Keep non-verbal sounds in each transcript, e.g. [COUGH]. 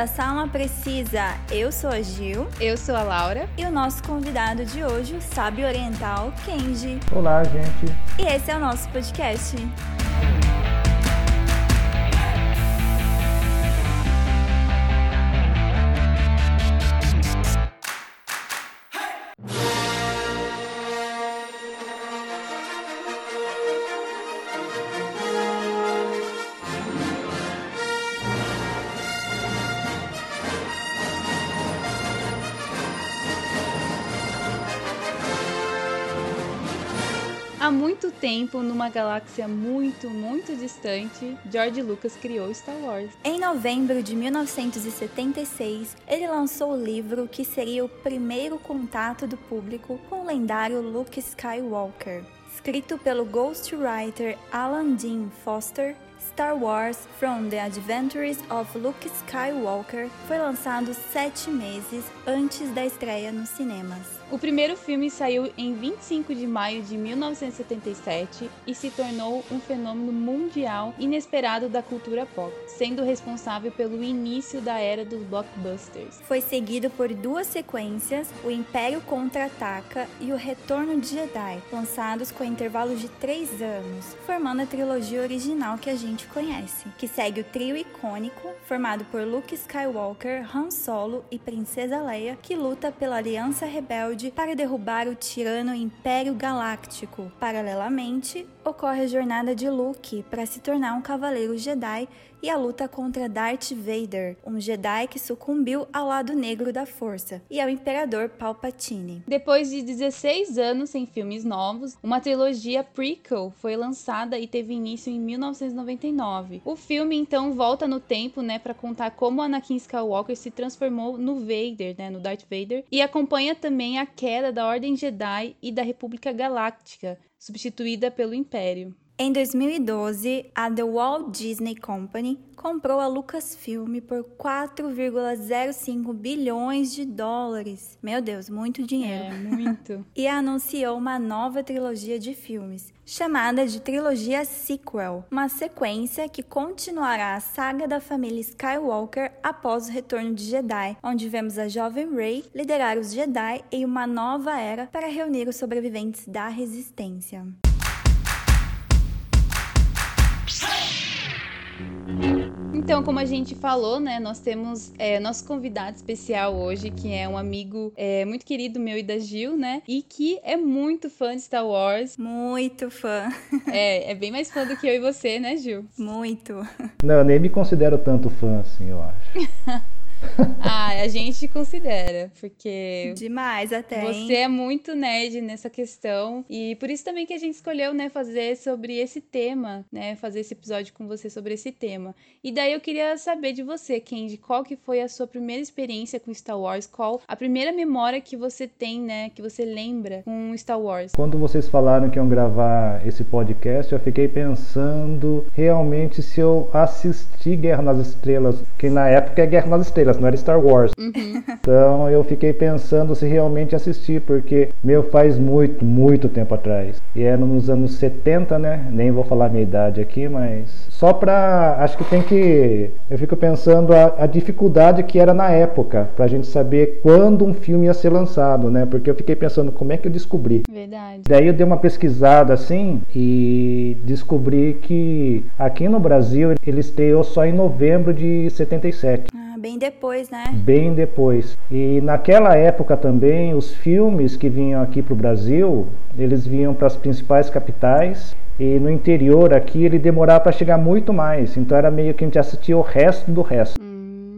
a Salma Precisa. Eu sou a Gil. Eu sou a Laura. E o nosso convidado de hoje, o sábio oriental, Kenji. Olá, gente. E esse é o nosso podcast. Tempo, numa galáxia muito, muito distante, George Lucas criou Star Wars. Em novembro de 1976, ele lançou o livro que seria o primeiro contato do público com o lendário Luke Skywalker. Escrito pelo ghostwriter Alan Dean Foster, Star Wars From the Adventures of Luke Skywalker foi lançado sete meses antes da estreia nos cinemas. O primeiro filme saiu em 25 de maio de 1977 e se tornou um fenômeno mundial inesperado da cultura pop, sendo responsável pelo início da era dos blockbusters. Foi seguido por duas sequências, O Império Contra-Ataca e O Retorno de Jedi, lançados com intervalos de três anos, formando a trilogia original que a gente conhece, que segue o trio icônico formado por Luke Skywalker, Han Solo e Princesa Leia, que luta pela Aliança Rebelde para derrubar o tirano Império Galáctico. Paralelamente, ocorre a jornada de Luke para se tornar um cavaleiro Jedi e a luta contra Darth Vader, um Jedi que sucumbiu ao lado negro da força, e ao Imperador Palpatine. Depois de 16 anos sem filmes novos, uma trilogia prequel foi lançada e teve início em 1999. O filme então volta no tempo, né, para contar como Anakin Skywalker se transformou no Vader, né, no Darth Vader, e acompanha também a queda da Ordem Jedi e da República Galáctica, substituída pelo Império. Em 2012, a The Walt Disney Company comprou a Lucasfilm por 4,05 bilhões de dólares. Meu Deus, muito dinheiro. É, muito. [LAUGHS] e anunciou uma nova trilogia de filmes, chamada de trilogia sequel, uma sequência que continuará a saga da família Skywalker após o retorno de Jedi, onde vemos a jovem Rey liderar os Jedi em uma nova era para reunir os sobreviventes da Resistência. Então, como a gente falou, né, nós temos é, nosso convidado especial hoje, que é um amigo é, muito querido meu e da Gil, né, e que é muito fã de Star Wars. Muito fã. É, é bem mais fã do que eu e você, né, Gil? Muito. Não, eu nem me considero tanto fã assim, eu acho. [LAUGHS] ah, a gente considera, porque. Demais até. Você hein? é muito nerd nessa questão. E por isso também que a gente escolheu, né, fazer sobre esse tema, né? Fazer esse episódio com você sobre esse tema. E daí eu queria saber de você, Kendi, qual que foi a sua primeira experiência com Star Wars? Qual a primeira memória que você tem, né? Que você lembra com Star Wars? Quando vocês falaram que iam gravar esse podcast, eu fiquei pensando realmente se eu assisti Guerra nas Estrelas, que na época é Guerra nas Estrelas, não era Star Wars. Uhum. [LAUGHS] Então eu fiquei pensando se realmente assistir, porque meu faz muito, muito tempo atrás. E era nos anos 70, né? Nem vou falar a minha idade aqui, mas só pra. Acho que tem que. Eu fico pensando a, a dificuldade que era na época, pra gente saber quando um filme ia ser lançado, né? Porque eu fiquei pensando como é que eu descobri. Verdade. Daí eu dei uma pesquisada assim e descobri que aqui no Brasil ele estreou só em novembro de 77. Ah, bem depois, né? Bem depois. E naquela época também, os filmes que vinham aqui para o Brasil, eles vinham para as principais capitais. E no interior aqui ele demorava para chegar muito mais. Então era meio que a gente assistia o resto do resto.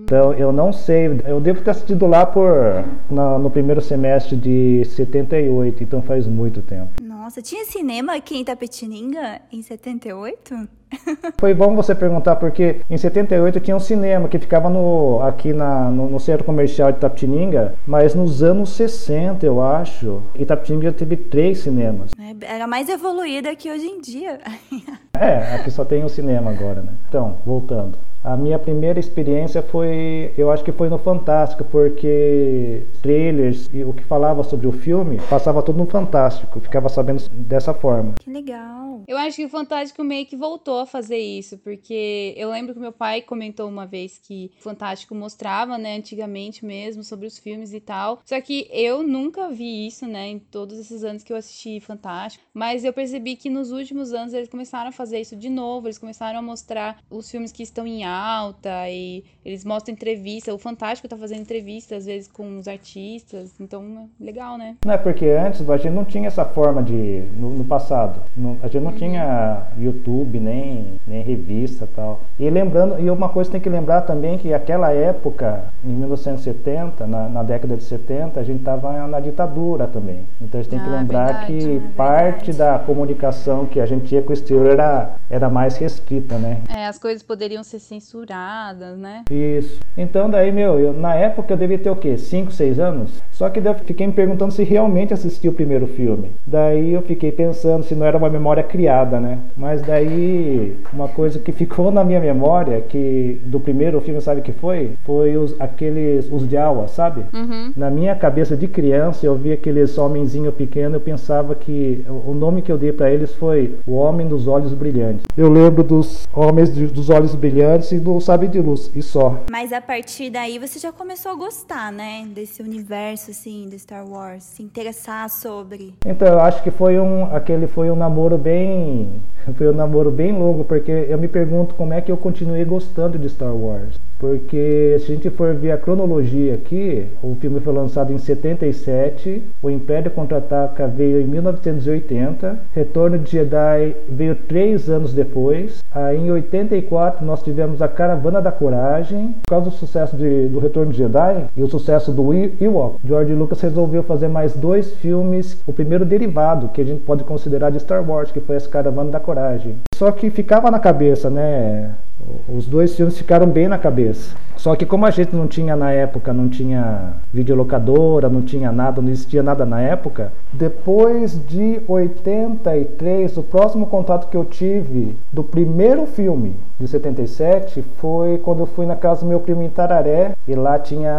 Então eu não sei, eu devo ter assistido lá por na, no primeiro semestre de 78, então faz muito tempo. Nossa, tinha cinema aqui em Tapetininga em 78? [LAUGHS] Foi bom você perguntar, porque em 78 tinha um cinema que ficava no, aqui na, no, no centro comercial de Tapetininga, mas nos anos 60, eu acho, Itapetininga teve três cinemas. É, Era mais evoluída que hoje em dia. [LAUGHS] É, aqui só tem o cinema agora, né? Então, voltando. A minha primeira experiência foi, eu acho que foi no Fantástico, porque trailers e o que falava sobre o filme passava tudo no Fantástico, ficava sabendo dessa forma. Que legal. Eu acho que o Fantástico meio que voltou a fazer isso, porque eu lembro que meu pai comentou uma vez que o Fantástico mostrava, né, antigamente mesmo sobre os filmes e tal. Só que eu nunca vi isso, né, em todos esses anos que eu assisti Fantástico, mas eu percebi que nos últimos anos eles começaram a fazer isso de novo, eles começaram a mostrar os filmes que estão em alta e eles mostram entrevista, o Fantástico tá fazendo entrevista às vezes com os artistas, então legal, né? Não é porque antes a gente não tinha essa forma de no, no passado, no, a gente não uhum. tinha YouTube nem nem revista tal. E lembrando, e uma coisa tem que lembrar também que aquela época, em 1970, na, na década de 70, a gente estava na ditadura também. Então a gente tem que ah, lembrar verdade, que é parte da comunicação que a gente tinha com o exterior era, era mais restrita, né? É, as coisas poderiam ser censuradas, né? Isso. Então daí, meu, eu, na época eu devia ter o quê? 5, 6 anos? Só que eu fiquei me perguntando se realmente assisti o primeiro filme. Daí eu fiquei pensando se não era uma memória criada, né? Mas daí uma coisa que ficou na minha memória que do primeiro filme, sabe que foi? Foi os aqueles os Jawa, sabe? Uhum. Na minha cabeça de criança, eu vi aqueles homenzinho pequeno, eu pensava que o nome que eu dei para eles foi O Homem dos Olhos Brilhantes. Eu lembro dos Homens de, dos Olhos Brilhantes e do Sabe de Luz e só. Mas a partir daí você já começou a gostar, né, desse universo assim, de Star Wars, se interessar sobre. Então, eu acho que foi um aquele foi um namoro bem foi um namoro bem longo, porque eu me pergunto como é que eu continuei gostando de Star Wars. Porque se a gente for ver a cronologia aqui, o filme foi lançado em 77, o Império Contra-Ataca veio em 1980, Retorno de Jedi veio três anos depois, aí em 84 nós tivemos a Caravana da Coragem, por causa do sucesso de, do Retorno de Jedi e o sucesso do Ewok, George Lucas resolveu fazer mais dois filmes, o primeiro derivado que a gente pode considerar de Star Wars, que foi essa Caravana da Coragem. Só que ficava na cabeça, né? Os dois filmes ficaram bem na cabeça. Só que como a gente não tinha na época, não tinha videolocadora, não tinha nada, não existia nada na época, depois de 83, o próximo contato que eu tive do primeiro filme de 77 foi quando eu fui na casa do meu primo em Tararé e lá tinha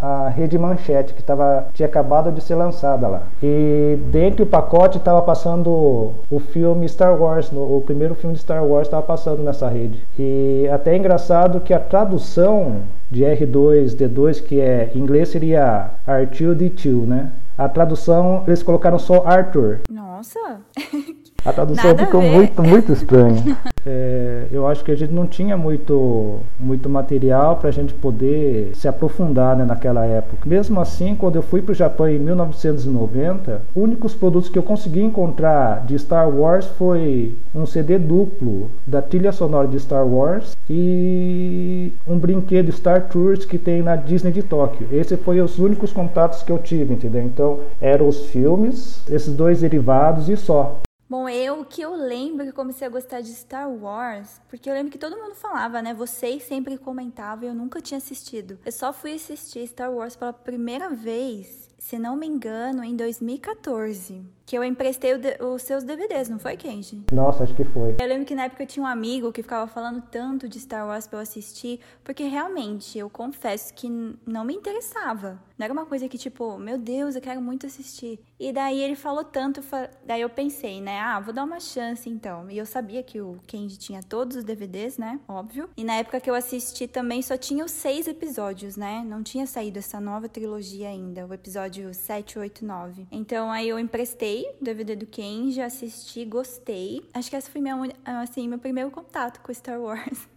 a Rede Manchete que tava, tinha acabado de ser lançada lá. E dentro do pacote estava passando o filme Star Wars, o primeiro filme de Star Wars estava passando nessa rede. E até é engraçado que a tradução de R2, D2, que é em inglês seria R2D2, né? A tradução, eles colocaram só Arthur. Nossa! [LAUGHS] A tradução Nada ficou muito, muito [LAUGHS] estranha. É, eu acho que a gente não tinha muito, muito material para a gente poder se aprofundar né, naquela época. Mesmo assim, quando eu fui para o Japão em 1990, únicos produtos que eu consegui encontrar de Star Wars foi um CD duplo da trilha sonora de Star Wars e um brinquedo Star Tours que tem na Disney de Tóquio. Esses foram os únicos contatos que eu tive, entendeu? Então, eram os filmes, esses dois derivados e só. Bom, eu que eu lembro que comecei a gostar de Star Wars, porque eu lembro que todo mundo falava, né? Vocês sempre comentavam e eu nunca tinha assistido. Eu só fui assistir Star Wars pela primeira vez, se não me engano, em 2014 que eu emprestei os seus DVDs, não foi, Kenji? Nossa, acho que foi. Eu lembro que na época eu tinha um amigo que ficava falando tanto de Star Wars pra eu assistir, porque realmente, eu confesso que não me interessava. Não era uma coisa que, tipo, meu Deus, eu quero muito assistir. E daí ele falou tanto, daí eu pensei, né, ah, vou dar uma chance então. E eu sabia que o Kenji tinha todos os DVDs, né, óbvio. E na época que eu assisti também só tinha os seis episódios, né, não tinha saído essa nova trilogia ainda, o episódio 7, 8, 9. Então aí eu emprestei o DVD do Kenji, assisti, gostei. Acho que essa foi minha, assim, meu primeiro contato com Star Wars. [LAUGHS]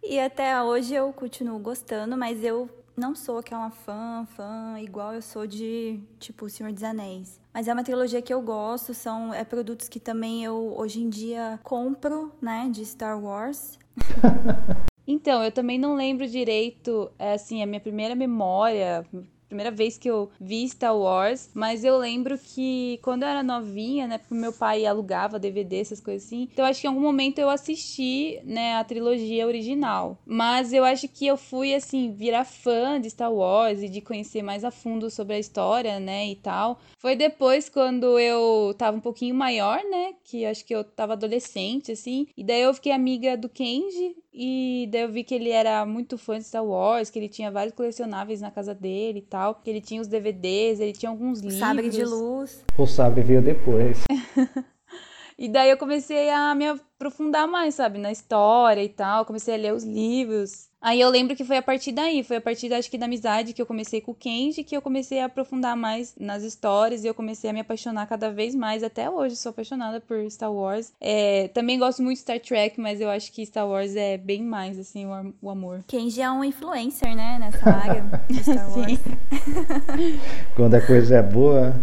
E até hoje eu continuo gostando, mas eu não sou aquela fã, fã, igual eu sou de, tipo, O Senhor dos Anéis. Mas é uma trilogia que eu gosto, são é, produtos que também eu, hoje em dia, compro, né, de Star Wars. [LAUGHS] então, eu também não lembro direito, é, assim, a minha primeira memória primeira vez que eu vi Star Wars, mas eu lembro que quando eu era novinha, né, porque meu pai alugava DVD, essas coisas assim, então acho que em algum momento eu assisti, né, a trilogia original. Mas eu acho que eu fui, assim, virar fã de Star Wars e de conhecer mais a fundo sobre a história, né, e tal. Foi depois quando eu tava um pouquinho maior, né, que acho que eu tava adolescente, assim, e daí eu fiquei amiga do Kenji, e daí eu vi que ele era muito fã de Star Wars, que ele tinha vários colecionáveis na casa dele e tal, que ele tinha os DVDs, ele tinha alguns livros. Sabre de luz. O sabre veio depois. [LAUGHS] e daí eu comecei a me aprofundar mais, sabe, na história e tal, comecei a ler os livros. Aí eu lembro que foi a partir daí, foi a partir, acho que da amizade que eu comecei com o Kenji, que eu comecei a aprofundar mais nas histórias e eu comecei a me apaixonar cada vez mais. Até hoje sou apaixonada por Star Wars. É, também gosto muito de Star Trek, mas eu acho que Star Wars é bem mais, assim, o, o amor. Kenji é um influencer, né, nessa área de [LAUGHS] Star Wars. Sim. Quando a coisa é boa,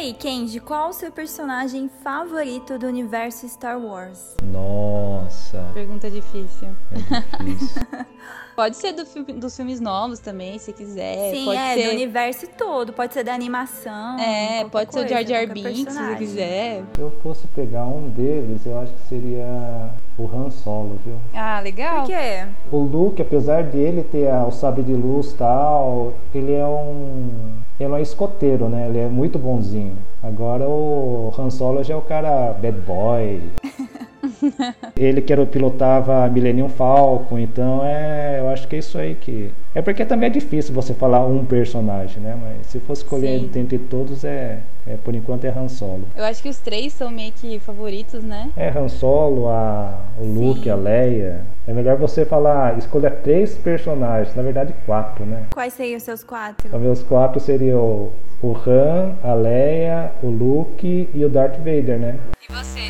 aí, Kenji, qual o seu personagem favorito do universo Star Wars? Nossa. Pergunta difícil. É difícil. [LAUGHS] Pode ser do filme, dos filmes novos também, se quiser. Sim, pode é, ser... do universo todo. Pode ser da animação. É, pode ser o Jar Jar Binks, se você quiser. Se eu fosse pegar um deles, eu acho que seria o Han Solo, viu? Ah, legal. Por quê? O Luke, apesar dele ter o sabre de luz e tal, ele é um... Ele é um escoteiro, né? Ele é muito bonzinho. Agora o Han Solo já é o cara bad boy. [LAUGHS] [LAUGHS] ele que era, pilotava a Millennium Falcon, então é, eu acho que é isso aí que. É porque também é difícil você falar um personagem, né? Mas se fosse escolher Sim. entre todos, é, é, por enquanto é Han Solo. Eu acho que os três são meio que favoritos, né? É Han Solo, a, o Luke, Sim. a Leia. É melhor você falar, escolha três personagens, na verdade quatro, né? Quais seriam os seus quatro? Os meus quatro seriam o Han, a Leia, o Luke e o Darth Vader, né? E você,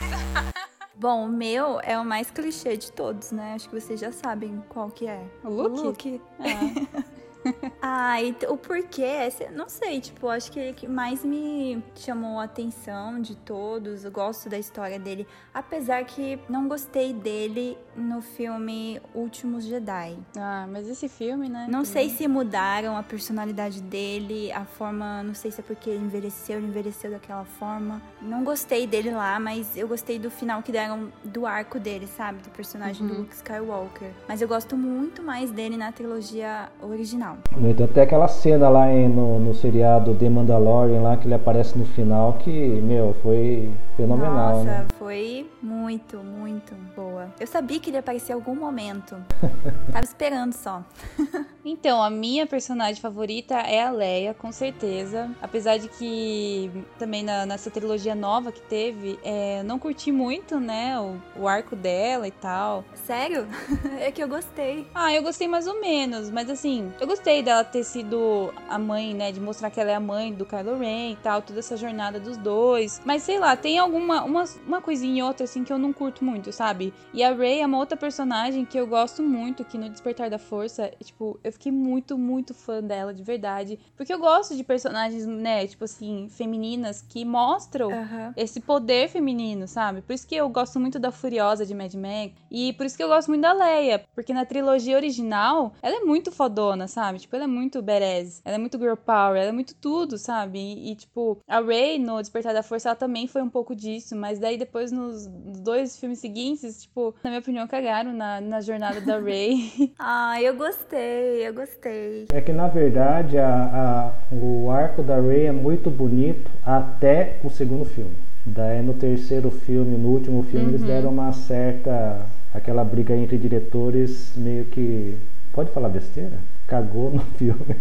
[LAUGHS] Bom, o meu é o mais clichê de todos, né? Acho que vocês já sabem qual que é. O Luke? O Luke. [LAUGHS] Ah. [LAUGHS] ah, e o porquê, não sei, tipo, acho que ele que mais me chamou a atenção de todos. Eu gosto da história dele, apesar que não gostei dele no filme Últimos Jedi. Ah, mas esse filme, né? Não sei se mudaram a personalidade dele, a forma, não sei se é porque ele envelheceu, ele envelheceu daquela forma. Não gostei dele lá, mas eu gostei do final que deram do arco dele, sabe? Do personagem uhum. do Luke Skywalker. Mas eu gosto muito mais dele na trilogia original final. No entanto, tem aquela cena lá em, no, no seriado The Mandalorian lá que ele aparece no final que, meu, foi fenomenal, Nossa, né? foi muito, muito boa. Eu sabia que ele ia aparecer em algum momento. [LAUGHS] Tava esperando só. [LAUGHS] então, a minha personagem favorita é a Leia, com certeza. Apesar de que também na, nessa trilogia nova que teve, é, não curti muito, né, o, o arco dela e tal. Sério? [LAUGHS] é que eu gostei. Ah, eu gostei mais ou menos, mas assim, eu gostei dela ter sido a mãe, né? De mostrar que ela é a mãe do Kylo Ren e tal, toda essa jornada dos dois. Mas sei lá, tem alguma uma, uma coisinha outra assim que eu não curto muito, sabe? E a Rey é uma outra personagem que eu gosto muito, que no Despertar da Força, tipo, eu fiquei muito, muito fã dela, de verdade. Porque eu gosto de personagens, né, tipo assim, femininas que mostram uhum. esse poder feminino, sabe? Por isso que eu gosto muito da Furiosa de Mad Max. E por isso que eu gosto muito da Leia. Porque na trilogia original, ela é muito fodona, sabe? Sabe? Tipo, ela é muito badass, ela é muito girl power, ela é muito tudo, sabe? E, e, tipo, a Rey no Despertar da Força, ela também foi um pouco disso, mas daí depois nos dois filmes seguintes, tipo, na minha opinião, cagaram na, na jornada da Rey. [LAUGHS] ah, eu gostei, eu gostei. É que na verdade a, a, o arco da Rey é muito bonito até o segundo filme. Daí no terceiro filme, no último filme, uhum. eles deram uma certa. aquela briga entre diretores meio que. Pode falar besteira? Cagou no filme.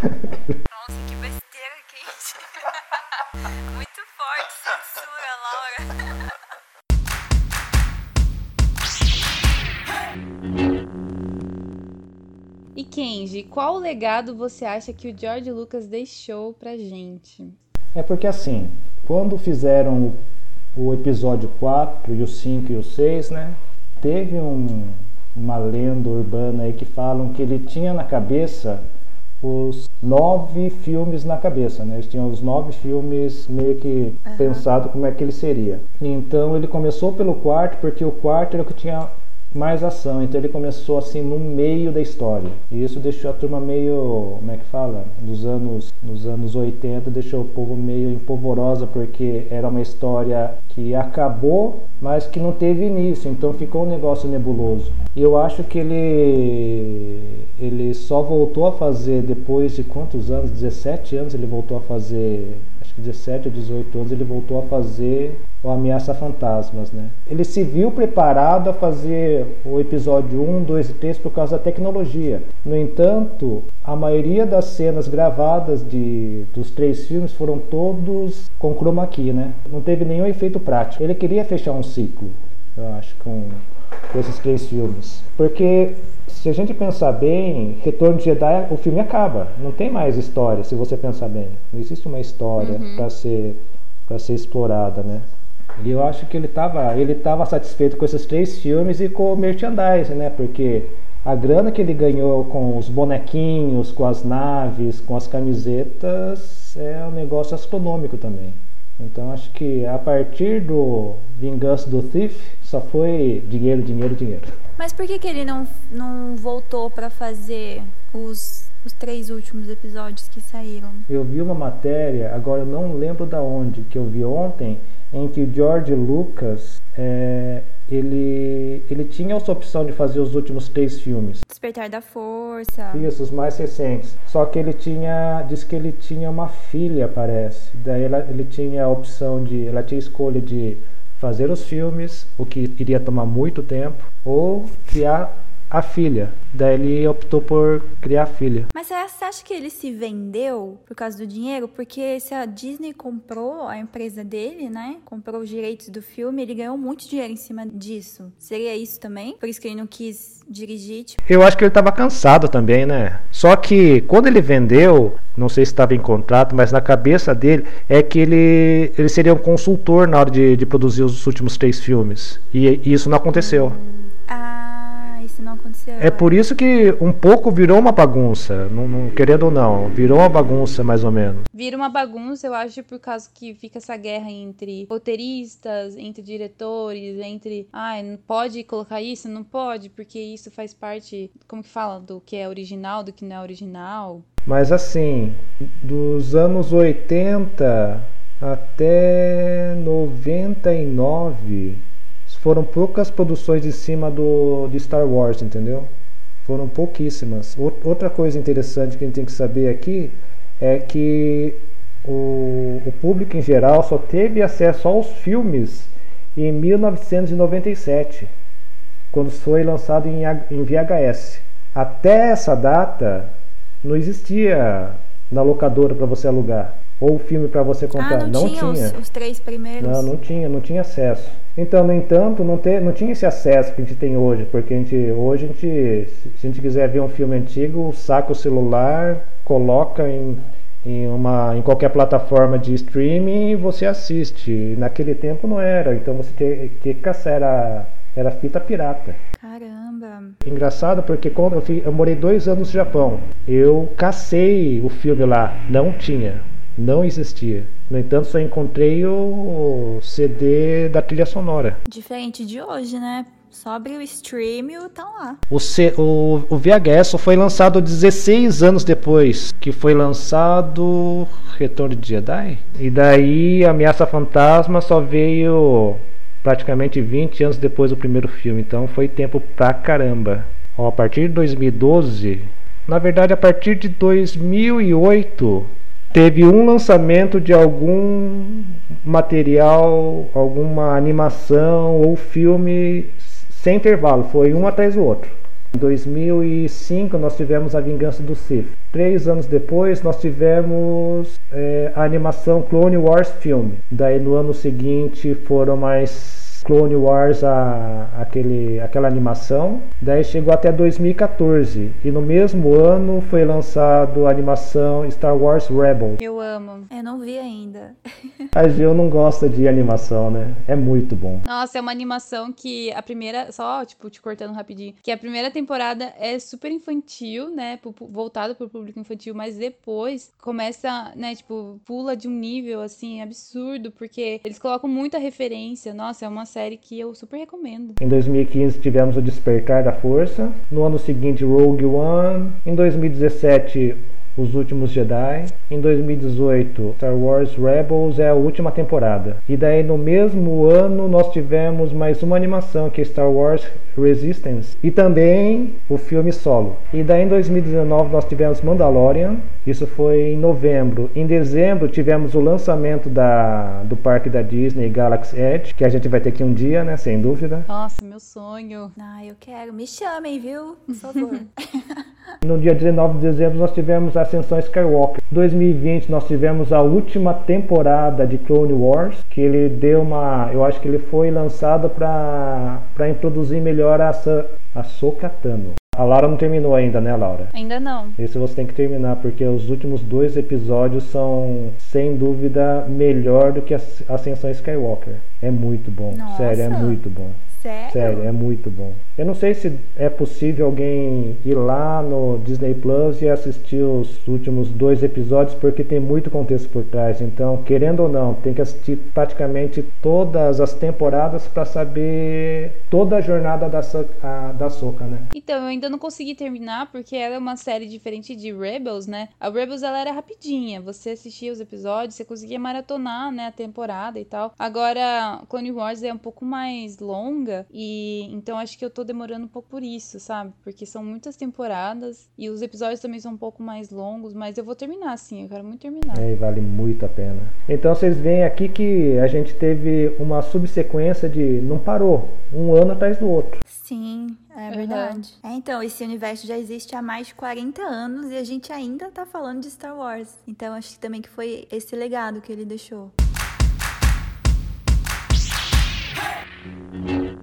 Nossa, que besteira, Kate. Muito forte, censura, Laura. E Kenji, qual legado você acha que o George Lucas deixou pra gente? É porque assim, quando fizeram o episódio 4 e o 5 e o 6, né? Teve um, uma lenda urbana aí que falam que ele tinha na cabeça os nove filmes na cabeça, né? Eles tinham os nove filmes meio que uhum. pensado como é que ele seria. Então ele começou pelo quarto porque o quarto era o que tinha mais ação. Então ele começou assim no meio da história. E isso deixou a turma meio, como é que fala? Nos anos, nos anos 80 deixou o povo meio empolvorosa porque era uma história que acabou, mas que não teve início. Então ficou um negócio nebuloso. E eu acho que ele ele só voltou a fazer depois de quantos anos? 17 anos ele voltou a fazer 17 ou 18 anos, ele voltou a fazer o Ameaça Fantasmas, né? Ele se viu preparado a fazer o episódio 1, 2 e 3 por causa da tecnologia. No entanto, a maioria das cenas gravadas de, dos três filmes foram todos com chroma key, né? Não teve nenhum efeito prático. Ele queria fechar um ciclo, eu acho, com, com esses três filmes. Porque se a gente pensar bem, Retorno de Jedi, o filme acaba. Não tem mais história, se você pensar bem. Não existe uma história uhum. para ser para ser explorada, né? E eu acho que ele estava ele tava satisfeito com esses três filmes e com o merchandising, né? Porque a grana que ele ganhou com os bonequinhos, com as naves, com as camisetas, é um negócio astronômico também. Então acho que a partir do Vingança do Thief só foi dinheiro, dinheiro, dinheiro. Mas por que, que ele não, não voltou para fazer os, os três últimos episódios que saíram? Eu vi uma matéria, agora eu não lembro da onde, que eu vi ontem, em que o George Lucas é, ele, ele tinha essa opção de fazer os últimos três filmes. Despertar da Força. Isso, os mais recentes. Só que ele tinha, diz que ele tinha uma filha, parece. Daí ela, ele tinha a opção de, ela tinha a escolha de fazer os filmes, o que iria tomar muito tempo, ou criar a filha. Daí ele optou por criar a filha. Mas você acha que ele se vendeu por causa do dinheiro? Porque se a Disney comprou a empresa dele, né? Comprou os direitos do filme, ele ganhou muito dinheiro em cima disso. Seria isso também? Por isso que ele não quis dirigir? Tipo... Eu acho que ele estava cansado também, né? Só que quando ele vendeu, não sei se estava em contrato, mas na cabeça dele é que ele, ele seria um consultor na hora de, de produzir os últimos três filmes. E, e isso não aconteceu. Hum. Aconteceu. É por isso que um pouco virou uma bagunça, não, não, querendo ou não, virou uma bagunça mais ou menos. Vira uma bagunça, eu acho, por causa que fica essa guerra entre roteiristas, entre diretores, entre, ai, ah, não pode colocar isso, não pode, porque isso faz parte, como que fala, do que é original, do que não é original. Mas assim, dos anos 80 até 99 foram poucas produções em cima do de Star Wars, entendeu? Foram pouquíssimas. Outra coisa interessante que a gente tem que saber aqui é que o, o público em geral só teve acesso aos filmes em 1997, quando foi lançado em, em VHS. Até essa data não existia na locadora para você alugar ou filme para você comprar. Ah, não, não tinha. tinha. Os, os, três primeiros? Não, não tinha, não tinha acesso. Então, no entanto, não, ter, não tinha esse acesso que a gente tem hoje, porque a gente, hoje a gente, se a gente quiser ver um filme antigo, saca o celular, coloca em, em, uma, em qualquer plataforma de streaming e você assiste. Naquele tempo não era, então você tinha que caçar, era, era fita pirata. Caramba! Engraçado porque quando eu, eu morei dois anos no Japão, eu cacei o filme lá, não tinha não existia. No entanto, só encontrei o CD da trilha sonora. Diferente de hoje, né? Só abrir o stream e tá lá. O, C, o, o VHS só foi lançado 16 anos depois que foi lançado Retorno de Jedi. E daí Ameaça Fantasma só veio praticamente 20 anos depois do primeiro filme. Então foi tempo pra caramba. Ó, a partir de 2012, na verdade a partir de 2008 teve um lançamento de algum material, alguma animação ou filme sem intervalo, foi um atrás do outro. Em 2005 nós tivemos A Vingança do Sith. Três anos depois nós tivemos é, a animação Clone Wars filme. Daí no ano seguinte foram mais Clone Wars, a, aquele, aquela animação. Daí chegou até 2014. E no mesmo ano foi lançado a animação Star Wars Rebels. Eu amo. Eu não vi ainda. [LAUGHS] a Gil não gosta de animação, né? É muito bom. Nossa, é uma animação que a primeira. Só, tipo, te cortando rapidinho. Que a primeira temporada é super infantil, né? Voltado pro público infantil, mas depois começa, né? Tipo, pula de um nível assim absurdo, porque eles colocam muita referência. Nossa, é uma série que eu super recomendo. Em 2015 tivemos o Despertar da Força. No ano seguinte, Rogue One. Em 2017, os Últimos Jedi. Em 2018, Star Wars Rebels é a última temporada. E daí no mesmo ano nós tivemos mais uma animação que é Star Wars Resistance e também o filme Solo. E daí em 2019 nós tivemos Mandalorian. Isso foi em novembro. Em dezembro tivemos o lançamento da, do parque da Disney Galaxy Edge, que a gente vai ter aqui um dia, né, sem dúvida. Nossa, meu sonho. Ah, eu quero. Me chamem, viu? Por favor. [LAUGHS] no dia 19 de dezembro nós tivemos Ascensão Skywalker. Em 2020 nós tivemos a última temporada de Clone Wars, que ele deu uma, eu acho que ele foi lançado para para introduzir melhor a a Sokatano. A Laura não terminou ainda, né, Laura? Ainda não. Esse você tem que terminar, porque os últimos dois episódios são, sem dúvida, melhor do que a Ascensão Skywalker. É muito bom. Nossa. Sério, é muito bom. Sério? Sério, é muito bom. Eu não sei se é possível alguém ir lá no Disney Plus e assistir os últimos dois episódios, porque tem muito contexto por trás. Então, querendo ou não, tem que assistir praticamente todas as temporadas para saber toda a jornada da, a, da Soca, né? Então, eu ainda não consegui terminar, porque ela é uma série diferente de Rebels, né? A Rebels, ela era rapidinha. Você assistia os episódios, você conseguia maratonar, né, a temporada e tal. Agora, Clone Wars é um pouco mais longa longa e então acho que eu tô demorando um pouco por isso, sabe? Porque são muitas temporadas e os episódios também são um pouco mais longos, mas eu vou terminar sim, eu quero muito terminar. É, vale muito a pena. Então vocês veem aqui que a gente teve uma subsequência de não parou, um ano atrás do outro. Sim, é verdade. Uhum. É, então, esse universo já existe há mais de 40 anos e a gente ainda tá falando de Star Wars. Então, acho que também que foi esse legado que ele deixou. Thank you.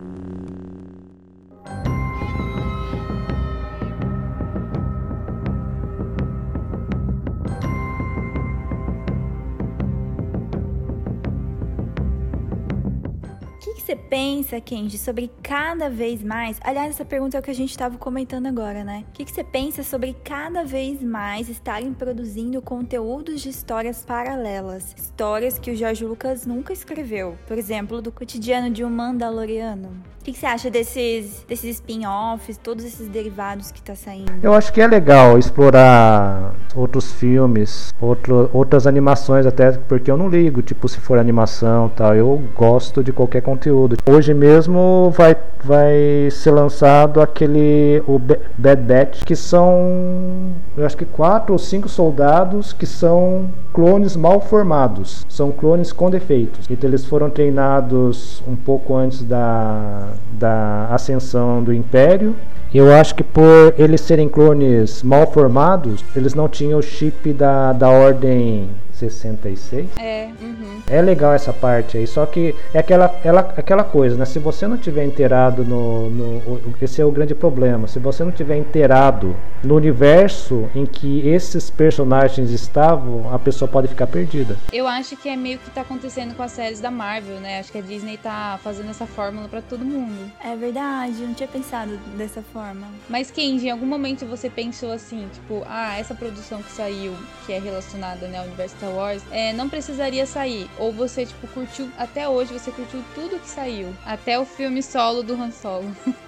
Você pensa, Kenji, sobre cada vez mais? Aliás, essa pergunta é o que a gente estava comentando agora, né? O que, que você pensa sobre cada vez mais estarem produzindo conteúdos de histórias paralelas? Histórias que o Jorge Lucas nunca escreveu. Por exemplo, do cotidiano de um Mandaloriano. O que, que você acha desses, desses spin-offs, todos esses derivados que tá saindo? Eu acho que é legal explorar outros filmes, outro, outras animações, até porque eu não ligo, tipo, se for animação tal. Eu gosto de qualquer conteúdo. Hoje mesmo vai, vai ser lançado aquele o Bad Batch, que são eu acho que quatro ou cinco soldados que são clones mal formados, são clones com defeitos. Então eles foram treinados um pouco antes da, da ascensão do Império. Eu acho que por eles serem clones mal formados, eles não tinham o chip da, da ordem 66. É, uhum. é legal essa parte aí, só que é aquela, ela, aquela coisa, né? Se você não tiver inteirado no, no. Esse é o grande problema. Se você não tiver inteirado no universo em que esses personagens estavam, a pessoa pode ficar perdida. Eu acho que é meio que tá acontecendo com as séries da Marvel, né? Acho que a Disney tá fazendo essa fórmula para todo mundo. É verdade, não tinha pensado dessa forma. Mas Kenji, em algum momento você pensou assim, tipo, ah, essa produção que saiu, que é relacionada né, ao universo Star Wars, é, não precisaria sair. Ou você, tipo, curtiu, até hoje você curtiu tudo que saiu. Até o filme solo do Han Solo.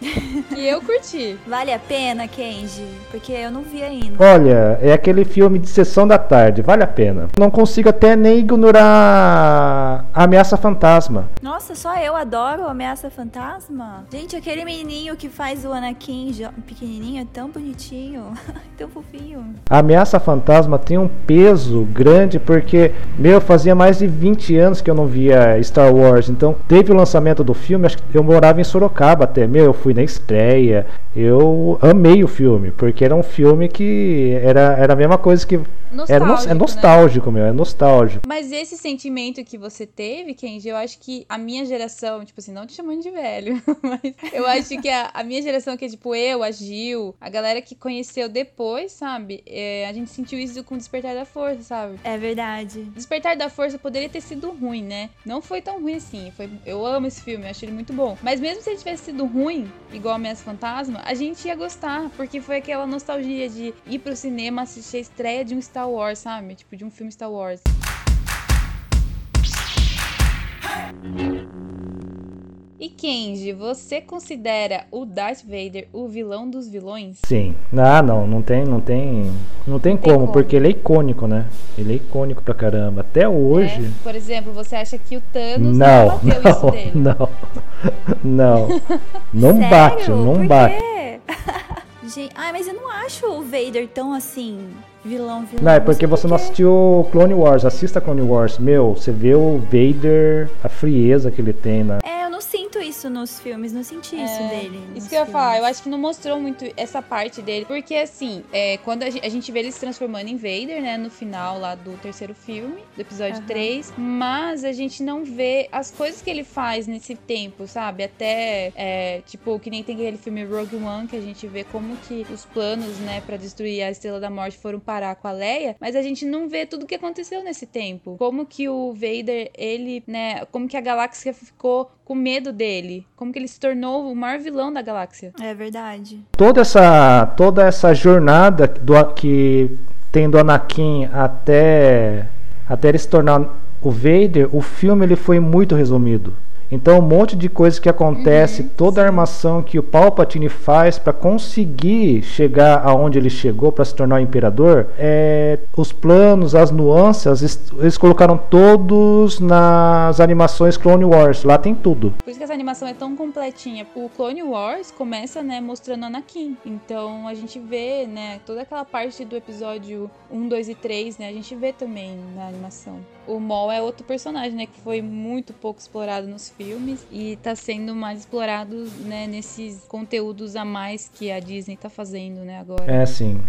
[LAUGHS] e eu curti. Vale a pena, Kenji? Porque eu não vi ainda. Olha, é aquele filme de sessão da tarde, vale a pena. Não consigo até nem ignorar a Ameaça Fantasma. Nossa, só eu adoro Ameaça Fantasma. Gente, aquele menininho que faz o Anakin pequenininho é tão bonitinho, [LAUGHS] tão fofinho. A Ameaça Fantasma tem um peso grande porque, meu, fazia mais de 20 anos que eu não via Star Wars. Então, teve o lançamento do filme, acho que eu morava em Sorocaba até. Meu, eu fui na estreia. Eu amei o filme, porque era um filme que era, era a mesma coisa que Nostálgico, é, é nostálgico, né? meu, é nostálgico. Mas esse sentimento que você teve, Kenji, eu acho que a minha geração, tipo assim, não te chamando de velho, [LAUGHS] mas eu acho que a, a minha geração, que é tipo eu, a Gil, a galera que conheceu depois, sabe? É, a gente sentiu isso com o Despertar da Força, sabe? É verdade. Despertar da Força poderia ter sido ruim, né? Não foi tão ruim assim. Foi, eu amo esse filme, eu acho ele muito bom. Mas mesmo se ele tivesse sido ruim, igual Ameaça Fantasma, a gente ia gostar, porque foi aquela nostalgia de ir pro cinema assistir a estreia de um Star Star Wars, sabe? Tipo, de um filme Star Wars. E Kenji, você considera o Darth Vader o vilão dos vilões? Sim. Ah, não, não tem, não tem, não tem, como, como, porque ele é icônico, né? Ele é icônico pra caramba. Até hoje. É, por exemplo, você acha que o Thanos não, não bateu [LAUGHS] não, isso dele? [LAUGHS] Não. Não. Não Sério? bate, não por bate. Quê? [LAUGHS] Gente, ai, mas eu não acho o Vader tão assim vilão, vilão. Não, é porque você não assistiu Clone Wars. Assista Clone Wars. Meu, você vê o Vader, a frieza que ele tem, né? É, eu não sinto isso nos filmes, não senti é, isso dele. Isso que eu ia falar, eu acho que não mostrou muito essa parte dele. Porque assim, é, quando a gente, a gente, vê ele se transformando em Vader, né? No final lá do terceiro filme, do episódio uhum. 3. Mas a gente não vê as coisas que ele faz nesse tempo, sabe? Até, é, tipo, que nem tem aquele filme Rogue One, que a gente vê como que os planos, né, pra destruir a Estrela da Morte foram parar com a Leia, mas a gente não vê tudo o que aconteceu nesse tempo. Como que o Vader, ele, né, como que a galáxia ficou com medo dele, como que ele se tornou o maior vilão da galáxia. É verdade. Toda essa toda essa jornada do que tem do Anakin até até ele se tornar o Vader, o filme ele foi muito resumido. Então, um monte de coisas que acontece, uhum, toda a armação que o Palpatine faz para conseguir chegar aonde ele chegou para se tornar o imperador, é, os planos, as nuances, eles colocaram todos nas animações Clone Wars. Lá tem tudo. Por isso que essa animação é tão completinha. O Clone Wars começa, né, mostrando Anakin. Então, a gente vê, né, toda aquela parte do episódio 1, 2 e 3, né, a gente vê também na animação. O Maul é outro personagem, né, que foi muito pouco explorado nos filmes e tá sendo mais explorado, né, nesses conteúdos a mais que a Disney tá fazendo, né, agora. É, sim.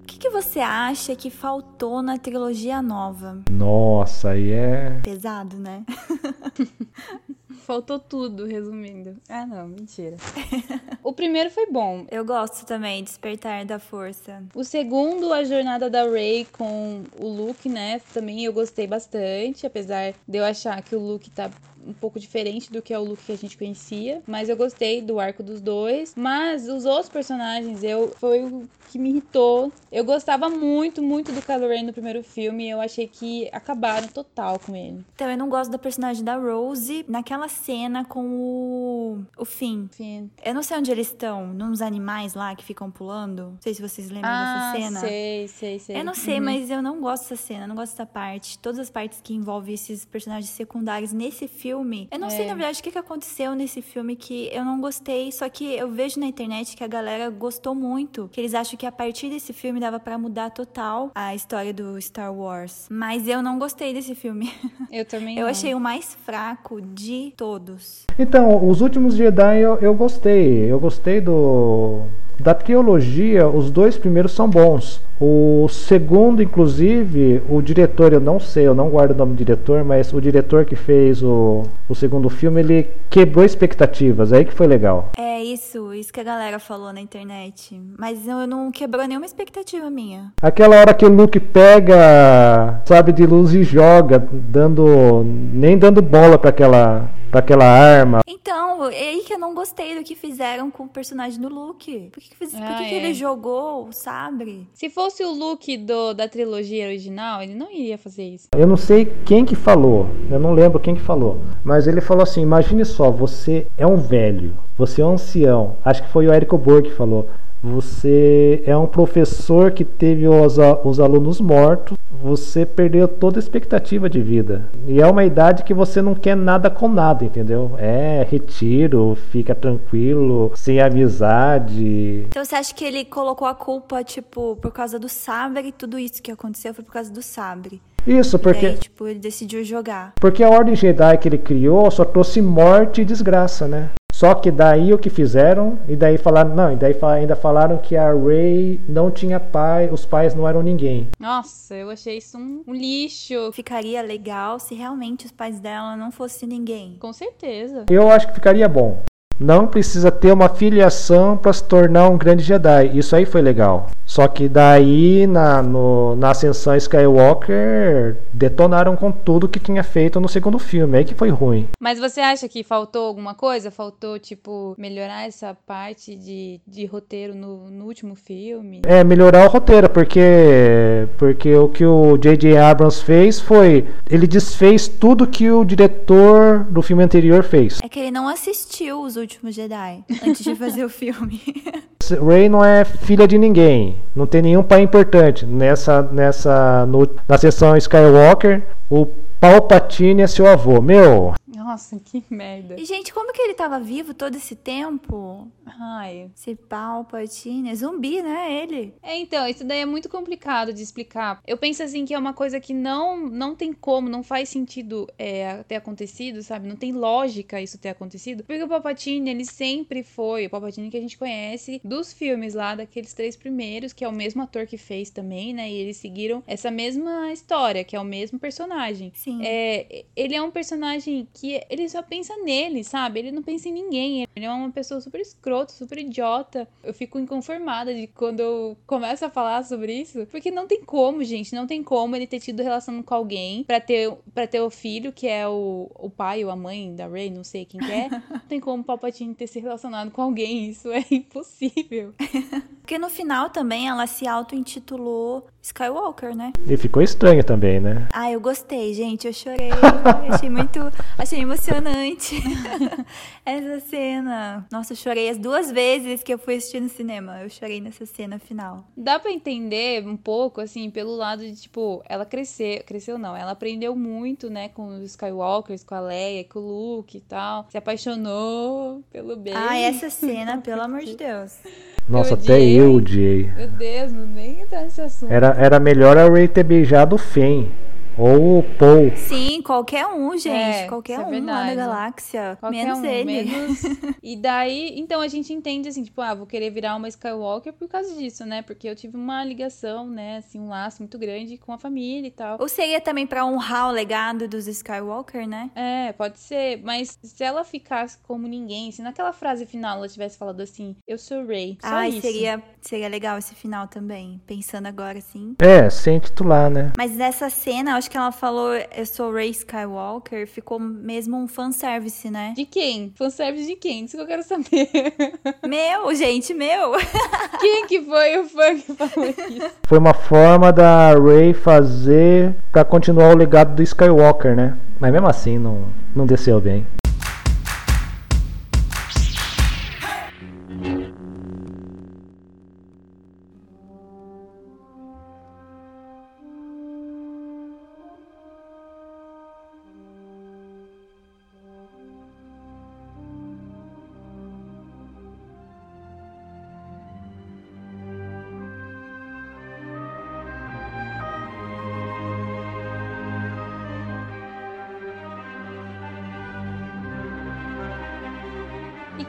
O que, que você acha que faltou na trilogia nova? Nossa, aí é. Pesado, né? [LAUGHS] Faltou tudo, resumindo. Ah, não, mentira. [LAUGHS] o primeiro foi bom. Eu gosto também, Despertar da Força. O segundo, a jornada da Rey com o Luke, né? Também eu gostei bastante, apesar de eu achar que o Luke tá um pouco diferente do que é o Luke que a gente conhecia, mas eu gostei do arco dos dois. Mas os outros personagens, eu foi o que me irritou. Eu gostava muito, muito do Kylo Ren no primeiro filme, e eu achei que acabaram total com ele. Então, eu não gosto da personagem da Rose naquela cena com o o Finn. Finn. Eu não sei onde eles estão, nos animais lá que ficam pulando. Não sei se vocês lembram ah, dessa cena. sei, sei, sei. Eu não sei, uhum. mas eu não gosto dessa cena, não gosto dessa parte. Todas as partes que envolvem esses personagens secundários nesse filme filme. Eu não é. sei, na verdade, o que, que aconteceu nesse filme que eu não gostei, só que eu vejo na internet que a galera gostou muito. Que eles acham que a partir desse filme dava para mudar total a história do Star Wars. Mas eu não gostei desse filme. [LAUGHS] Eu também Eu não. achei o mais fraco de todos. Então, os últimos Jedi eu, eu gostei. Eu gostei do. Da trilogia, os dois primeiros são bons. O segundo, inclusive, o diretor, eu não sei, eu não guardo o nome do diretor, mas o diretor que fez o, o segundo filme, ele quebrou expectativas, aí que foi legal. É isso, isso que a galera falou na internet. Mas eu não quebrou nenhuma expectativa minha. Aquela hora que o Luke pega, sabe, de luz e joga, dando. nem dando bola para aquela para aquela arma. Então, é aí que eu não gostei do que fizeram com o personagem do Luke. Por que, que, ah, por que, é. que ele jogou o sabre? Se fosse o Luke do, da trilogia original, ele não iria fazer isso. Eu não sei quem que falou, eu não lembro quem que falou, mas ele falou assim: imagine só, você é um velho, você é um ancião. Acho que foi o Érico Borg que falou. Você é um professor que teve os, os alunos mortos, você perdeu toda a expectativa de vida. E é uma idade que você não quer nada com nada, entendeu? É retiro, fica tranquilo, sem amizade. Então você acha que ele colocou a culpa, tipo, por causa do sabre e tudo isso que aconteceu foi por causa do sabre? Isso, porque. Daí, tipo, ele decidiu jogar. Porque a Ordem Jedi que ele criou só trouxe morte e desgraça, né? Só que daí o que fizeram, e daí falaram, não, e daí ainda falaram que a Ray não tinha pai, os pais não eram ninguém. Nossa, eu achei isso um, um lixo. Ficaria legal se realmente os pais dela não fossem ninguém. Com certeza. Eu acho que ficaria bom. Não precisa ter uma filiação para se tornar um grande Jedi. Isso aí foi legal. Só que daí na, no, na ascensão Skywalker detonaram com tudo que tinha feito no segundo filme. Aí que foi ruim. Mas você acha que faltou alguma coisa? Faltou, tipo, melhorar essa parte de, de roteiro no, no último filme? É, melhorar o roteiro, porque, porque o que o J.J. Abrams fez foi. Ele desfez tudo que o diretor do filme anterior fez. É que ele não assistiu os últimos Jedi antes de fazer o filme. [LAUGHS] Rey não é filha de ninguém, não tem nenhum pai importante. Nessa, nessa, no, na sessão Skywalker, o Palpatine é seu avô. Meu, nossa, que merda. E, gente, como que ele tava vivo todo esse tempo? Ai. Esse Palpatine. É zumbi, né? Ele. É, então, isso daí é muito complicado de explicar. Eu penso assim que é uma coisa que não, não tem como, não faz sentido é, ter acontecido, sabe? Não tem lógica isso ter acontecido. Porque o Palpatine, ele sempre foi o Palpatine que a gente conhece dos filmes lá, daqueles três primeiros, que é o mesmo ator que fez também, né? E eles seguiram essa mesma história, que é o mesmo personagem. Sim. É, ele é um personagem que ele só pensa nele, sabe? Ele não pensa em ninguém. Ele é uma pessoa super escrota, super idiota. Eu fico inconformada de quando eu começo a falar sobre isso, porque não tem como, gente, não tem como ele ter tido relação com alguém para ter para ter o filho que é o, o pai ou a mãe da Ray, não sei quem é. [LAUGHS] não tem como o Palpatine ter se relacionado com alguém, isso é [LAUGHS] impossível. [LAUGHS] porque no final também ela se auto-intitulou Skywalker, né? E ficou estranho também, né? Ah, eu gostei, gente. Eu chorei. achei muito. Achei emocionante [LAUGHS] essa cena. Nossa, eu chorei as duas vezes que eu fui assistir no cinema. Eu chorei nessa cena final. Dá para entender um pouco, assim, pelo lado de, tipo, ela cresceu. Cresceu não, ela aprendeu muito, né, com os Skywalkers, com a Leia, com o Luke e tal. Se apaixonou pelo bem. Ah, essa cena, [LAUGHS] pelo amor de Deus. Nossa, eu até eu odiei. Meu Deus, não nem entrar nesse assunto. Era, era melhor a Ray ter beijado o Fen. Ou o Paul. Sim, qualquer um, gente. É, qualquer é um lá da galáxia. Qualquer menos um, ele. Menos... [LAUGHS] e daí, então a gente entende assim, tipo, ah, vou querer virar uma Skywalker por causa disso, né? Porque eu tive uma ligação, né, assim, um laço muito grande com a família e tal. Ou seria também para honrar o legado dos Skywalker, né? É, pode ser. Mas se ela ficasse como ninguém, se naquela frase final ela tivesse falado assim, eu sou Rey. Só Ai, isso. seria, seria legal esse final também. Pensando agora assim. É, sem titular, né? Mas nessa cena, acho que ela falou eu sou Ray Skywalker, ficou mesmo um fanservice, né? De quem? Fanservice de quem? Isso que eu quero saber. [LAUGHS] Meu, gente, meu. [LAUGHS] Quem que foi o fã que falou isso? Foi uma forma da Ray fazer para continuar o legado do Skywalker, né? Mas mesmo assim não, não desceu bem.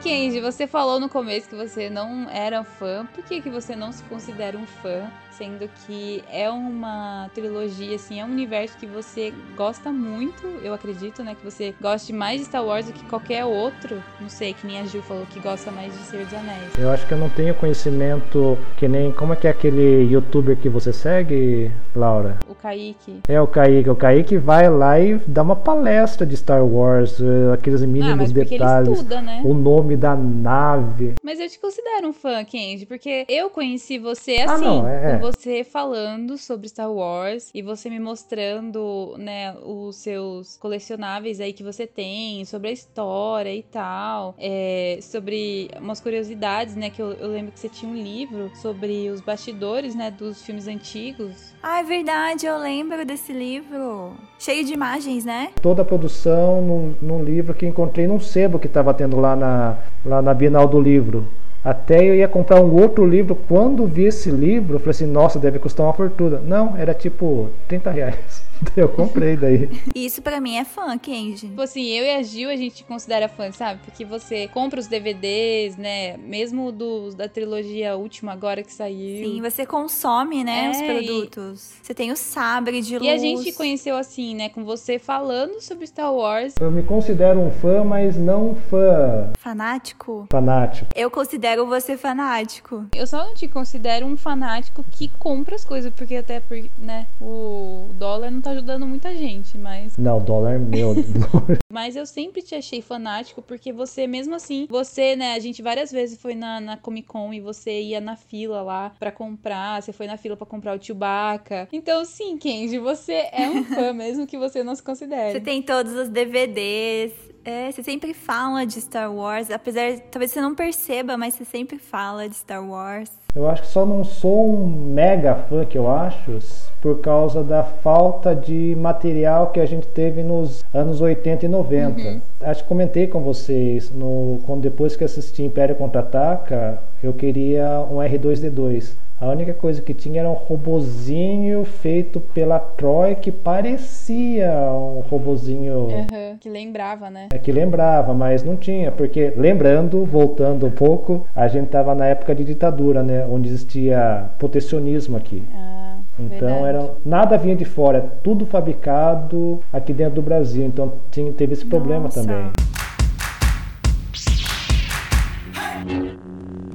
Kenji, você falou no começo que você não era fã. Por que, que você não se considera um fã? Sendo que é uma trilogia, assim, é um universo que você gosta muito, eu acredito, né? Que você goste mais de Star Wars do que qualquer outro. Não sei, que nem a Gil falou que gosta mais de Senhor dos Anéis. Eu acho que eu não tenho conhecimento que nem. Como é que é aquele youtuber que você segue, Laura? Kaique. É, o Kaique. O Kaique vai lá e dá uma palestra de Star Wars, eh, aqueles mínimos ah, detalhes. Estuda, né? O nome da nave. Mas eu te considero um fã, Kenji, porque eu conheci você assim. Ah, não, é, é você falando sobre Star Wars e você me mostrando, né, os seus colecionáveis aí que você tem, sobre a história e tal, é, sobre umas curiosidades, né, que eu, eu, lembro que você tinha um livro sobre os bastidores, né, dos filmes antigos. Ah, é verdade, eu lembro desse livro. Cheio de imagens, né? Toda a produção num, num livro que encontrei num sebo que estava tendo lá na, lá na Bienal do Livro. Até eu ia comprar um outro livro. Quando vi esse livro, eu falei assim: nossa, deve custar uma fortuna. Não, era tipo 30 reais. [LAUGHS] Eu comprei daí. Isso pra mim é fã, Kenji. Tipo assim, eu e a Gil a gente considera fã, sabe? Porque você compra os DVDs, né? Mesmo do, da trilogia última agora que saiu. Sim, você consome, né, É, os e- produtos. Você tem o sabre de luz. E a gente conheceu assim, né? Com você falando sobre Star Wars. Eu me considero um fã, mas não fã Fanático? fanático. Eu considero você fanático. Eu só não te considero um fanático que compra as coisas, porque até porque, né, o dólar não tá ajudando muita gente, mas Não, dólar meu. [LAUGHS] Mas eu sempre te achei fanático, porque você, mesmo assim, você, né, a gente várias vezes foi na, na Comic Con e você ia na fila lá pra comprar, você foi na fila pra comprar o Chewbacca. Então, sim, Kenji, você é um [LAUGHS] fã, mesmo que você não se considere. Você tem todos os DVDs. É, você sempre fala de Star Wars. Apesar, talvez você não perceba, mas você sempre fala de Star Wars. Eu acho que só não sou um mega fã que eu acho por causa da falta de material que a gente teve nos anos 80 e 90. Acho que comentei com vocês no quando depois que assisti Império Contra-Ataca, eu queria um R2D2. A única coisa que tinha era um robozinho feito pela Troy que parecia um robozinho Aham, que lembrava, né? é que lembrava, mas não tinha, porque lembrando, voltando um pouco, a gente estava na época de ditadura, né, onde existia protecionismo aqui. Ah, Então verdade. era nada vinha de fora, tudo fabricado aqui dentro do Brasil. Então tinha, teve esse problema Nossa. também.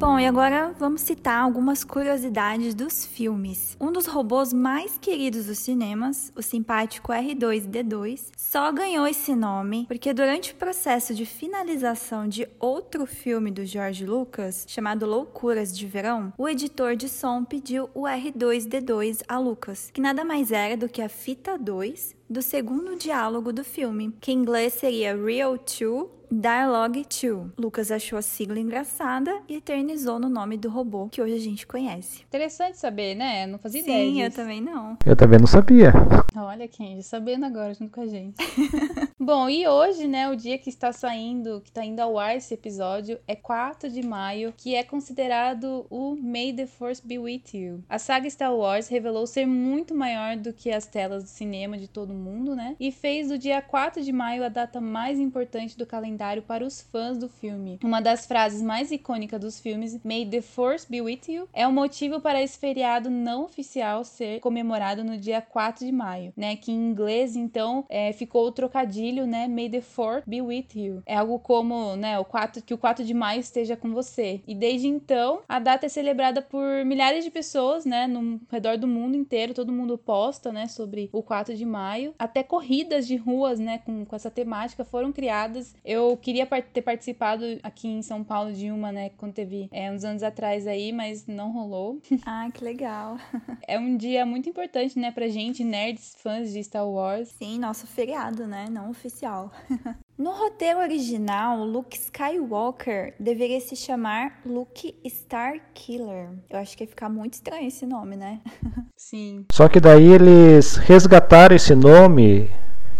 Bom, e agora vamos citar algumas curiosidades dos filmes. Um dos robôs mais queridos dos cinemas, o simpático R2D2, só ganhou esse nome porque durante o processo de finalização de outro filme do George Lucas, chamado Loucuras de Verão, o editor de som pediu o R2D2 a Lucas, que nada mais era do que a fita 2 do segundo diálogo do filme, que em inglês seria Real 2 Dialogue 2. Lucas achou a sigla engraçada e eternizou no nome do robô que hoje a gente conhece. Interessante saber, né? Não fazia ideia Sim, eu também não. Eu também não sabia. Olha, Kenji, sabendo agora junto com a gente. [LAUGHS] Bom, e hoje, né, o dia que está saindo, que está indo ao ar esse episódio, é 4 de maio, que é considerado o May the Force Be With You. A saga Star Wars revelou ser muito maior do que as telas do cinema de todo mundo, né? E fez do dia 4 de maio a data mais importante do calendário para os fãs do filme. Uma das frases mais icônicas dos filmes, May the Force Be With You, é o motivo para esse feriado não oficial ser comemorado no dia 4 de maio, né? Que em inglês, então, é, ficou o trocadilho, né? May the Fourth be with you. É algo como, né? O 4, que o 4 de maio esteja com você. E desde então, a data é celebrada por milhares de pessoas, né? No redor do mundo inteiro. Todo mundo posta, né? Sobre o 4 de maio. Até corridas de ruas, né? Com, com essa temática foram criadas. Eu queria ter participado aqui em São Paulo de uma, né? Quando teve é, uns anos atrás aí, mas não rolou. [LAUGHS] Ah, que legal. [LAUGHS] É um dia muito importante, né? Pra gente, nerds, fãs de Star Wars. Sim, nosso feriado, né? Não oficial. [LAUGHS] No roteiro original, Luke Skywalker deveria se chamar Luke Starkiller. Eu acho que ia ficar muito estranho esse nome, né? [LAUGHS] Sim. Só que daí eles resgataram esse nome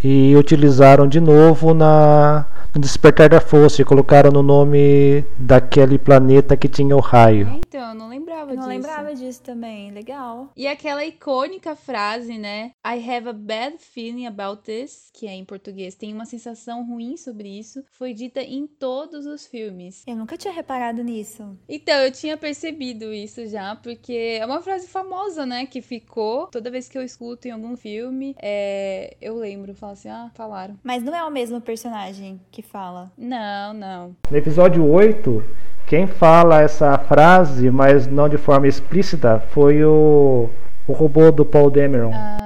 e utilizaram de novo na no Despertar da Força e colocaram no nome daquele planeta que tinha o raio. Então, eu não lembrava Eu não disso. lembrava disso também. Legal. E aquela icônica frase, né? I have a bad feeling about this, que é em português, tem uma sensação ruim sobre isso, foi dita em todos os filmes. Eu nunca tinha reparado nisso. Então, eu tinha percebido isso já, porque é uma frase famosa, né? Que ficou. Toda vez que eu escuto em algum filme, é, eu lembro, falo assim, ah, falaram. Mas não é o mesmo personagem que fala. Não, não. No episódio 8, quem fala essa frase, mas não de forma explícita, foi o, o robô do Paul Dameron. Ah,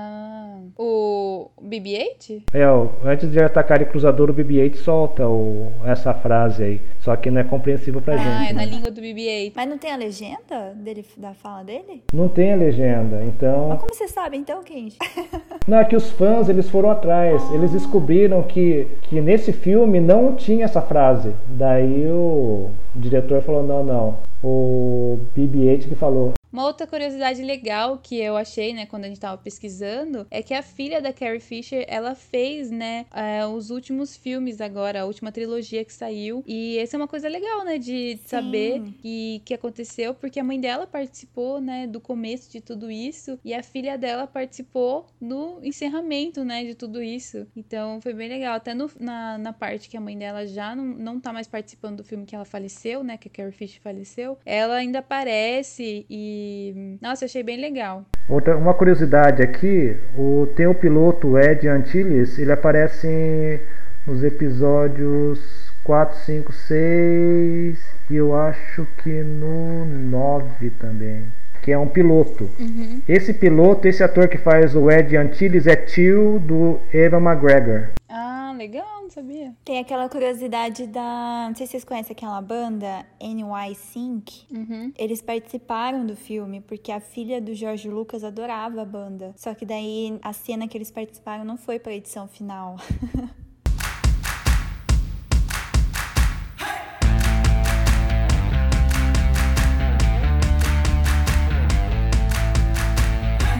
BB-8? É, ó, antes de atacar o cruzador, o BB-8 solta o, essa frase aí. Só que não é compreensível pra Ah, gente. é na né? língua do BB-8. Mas não tem a legenda dele, da fala dele? Não tem a legenda, então. Mas como você sabe então, Kenji? [LAUGHS] Não, é que os fãs eles foram atrás, eles descobriram que, que nesse filme não tinha essa frase. Daí o diretor falou: não, não. O BB-8 que falou. Uma outra curiosidade legal que eu achei, né, quando a gente tava pesquisando, é que a filha da Carrie Fisher, ela fez, né, é, os últimos filmes agora, a última trilogia que saiu. E essa é uma coisa legal, né, de Sim. saber que, que aconteceu, porque a mãe dela participou, né, do começo de tudo isso e a filha dela participou do encerramento, né, de tudo isso. Então foi bem legal. Até no, na, na parte que a mãe dela já não, não tá mais participando do filme que ela faleceu, né, que a Carrie Fisher faleceu, ela ainda aparece e nossa, achei bem legal. Outra, uma curiosidade aqui, o, tem o piloto Ed Antilles, ele aparece nos episódios 4, 5, 6 e eu acho que no 9 também. Que é um piloto. Uhum. Esse piloto, esse ator que faz o Ed Antilles é tio do Evan McGregor. Legal sabia. Tem aquela curiosidade da. Não sei se vocês conhecem aquela banda, NY Sync. Uhum. Eles participaram do filme porque a filha do George Lucas adorava a banda. Só que daí a cena que eles participaram não foi pra edição final. [LAUGHS]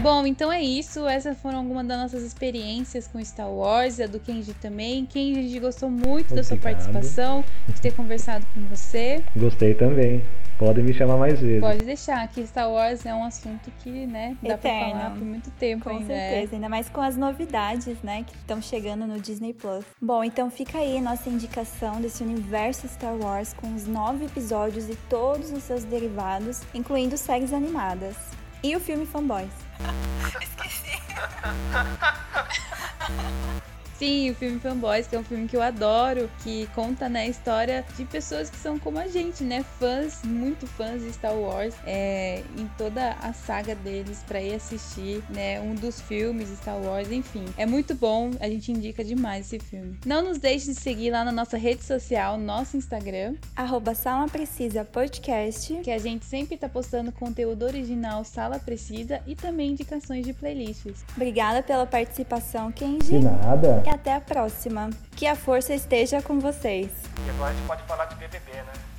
Bom, então é isso. Essas foram algumas das nossas experiências com Star Wars, a do Kenji também. Kenji, a gostou muito Obrigado. da sua participação, de ter conversado com você. Gostei também. Podem me chamar mais vezes. Pode deixar, que Star Wars é um assunto que, né, dá Eterno. pra falar por muito tempo com ainda. Com é. certeza, ainda mais com as novidades, né, que estão chegando no Disney Plus. Bom, então fica aí nossa indicação desse universo Star Wars com os nove episódios e todos os seus derivados, incluindo séries animadas. E o filme Fanboys. 好き好き。Sim, o filme Fanboys, que é um filme que eu adoro, que conta, né, a história de pessoas que são como a gente, né, fãs, muito fãs de Star Wars, é, em toda a saga deles para ir assistir, né, um dos filmes Star Wars, enfim. É muito bom, a gente indica demais esse filme. Não nos deixe de seguir lá na nossa rede social, nosso Instagram, arroba Sala Precisa Podcast, que a gente sempre tá postando conteúdo original Sala Precisa e também indicações de playlists. Obrigada pela participação, Kenji. De nada até a próxima. Que a força esteja com vocês. E agora a gente pode falar de BBB, né?